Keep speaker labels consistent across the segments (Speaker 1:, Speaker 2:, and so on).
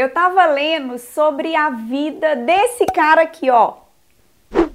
Speaker 1: Eu tava lendo sobre a vida desse cara aqui, ó.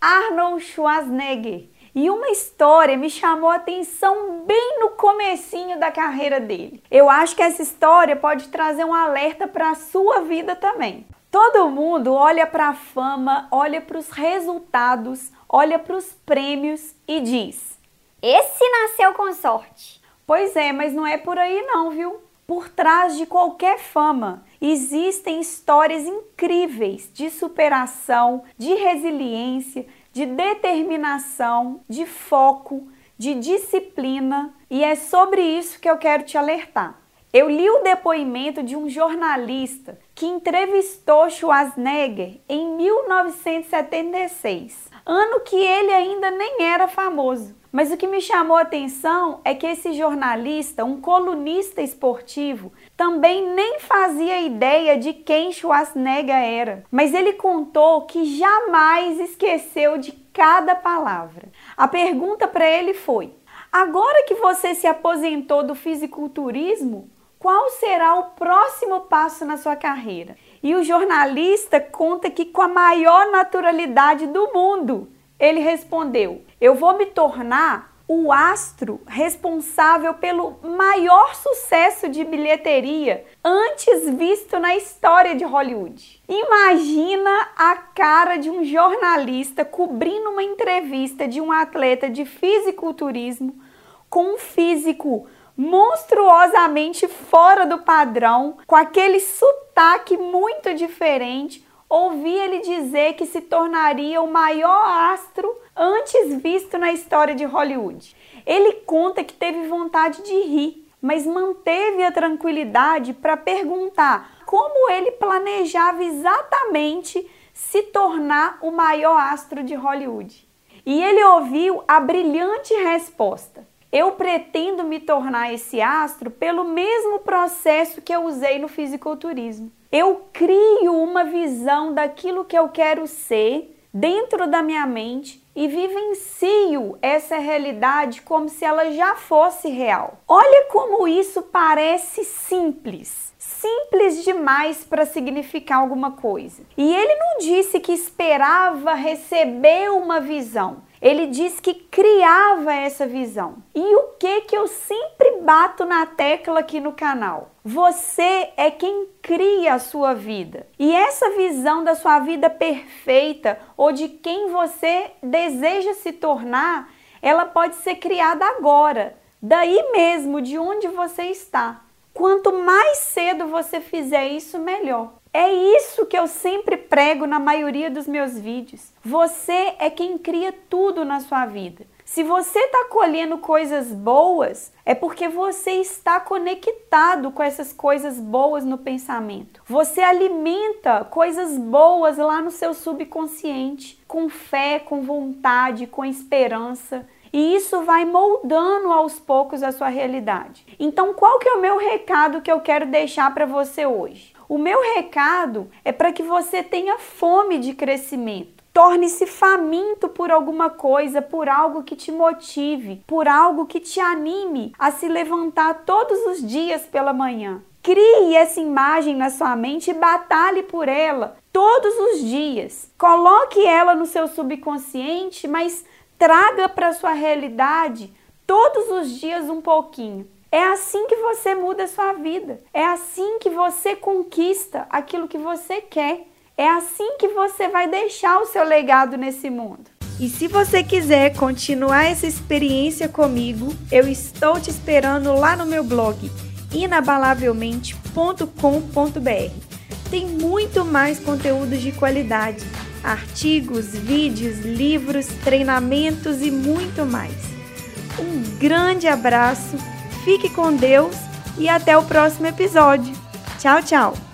Speaker 1: Arnold Schwarzenegger. E uma história me chamou a atenção bem no comecinho da carreira dele. Eu acho que essa história pode trazer um alerta para a sua vida também. Todo mundo olha para a fama, olha para os resultados, olha para os prêmios e diz: "Esse nasceu com sorte". Pois é, mas não é por aí não, viu? Por trás de qualquer fama existem histórias incríveis de superação, de resiliência, de determinação, de foco, de disciplina, e é sobre isso que eu quero te alertar. Eu li o depoimento de um jornalista que entrevistou Schwarzenegger em 1976, ano que ele ainda nem era famoso. Mas o que me chamou a atenção é que esse jornalista, um colunista esportivo, também nem fazia ideia de quem Schwarzenegger era. Mas ele contou que jamais esqueceu de cada palavra. A pergunta para ele foi: Agora que você se aposentou do fisiculturismo, qual será o próximo passo na sua carreira? E o jornalista conta que com a maior naturalidade do mundo, ele respondeu: Eu vou me tornar o astro responsável pelo maior sucesso de bilheteria antes visto na história de Hollywood. Imagina a cara de um jornalista cobrindo uma entrevista de um atleta de fisiculturismo com um físico monstruosamente fora do padrão, com aquele sotaque muito diferente, ouvi ele dizer que se tornaria o maior astro antes visto na história de Hollywood. Ele conta que teve vontade de rir, mas manteve a tranquilidade para perguntar como ele planejava exatamente se tornar o maior astro de Hollywood. E ele ouviu a brilhante resposta: Eu pretendo me tornar esse astro pelo mesmo processo que eu usei no fisiculturismo. Eu crio uma visão daquilo que eu quero ser dentro da minha mente e vivencio essa realidade como se ela já fosse real. Olha como isso parece simples. Simples demais para significar alguma coisa. E ele não disse que esperava receber uma visão. Ele diz que criava essa visão. E o que que eu sempre bato na tecla aqui no canal? Você é quem cria a sua vida. E essa visão da sua vida perfeita ou de quem você deseja se tornar, ela pode ser criada agora, daí mesmo de onde você está. Quanto mais cedo você fizer isso, melhor. É isso que eu sempre prego na maioria dos meus vídeos. Você é quem cria tudo na sua vida. Se você está colhendo coisas boas, é porque você está conectado com essas coisas boas no pensamento. Você alimenta coisas boas lá no seu subconsciente, com fé, com vontade, com esperança. E isso vai moldando aos poucos a sua realidade. Então, qual que é o meu recado que eu quero deixar para você hoje? O meu recado é para que você tenha fome de crescimento. Torne-se faminto por alguma coisa, por algo que te motive, por algo que te anime a se levantar todos os dias pela manhã. Crie essa imagem na sua mente e batalhe por ela todos os dias. Coloque ela no seu subconsciente, mas traga para sua realidade todos os dias um pouquinho. É assim que você muda a sua vida. É assim que você conquista aquilo que você quer. É assim que você vai deixar o seu legado nesse mundo. E se você quiser continuar essa experiência comigo, eu estou te esperando lá no meu blog inabalavelmente.com.br. Tem muito mais conteúdos de qualidade, artigos, vídeos, livros, treinamentos e muito mais. Um grande abraço Fique com Deus e até o próximo episódio. Tchau, tchau!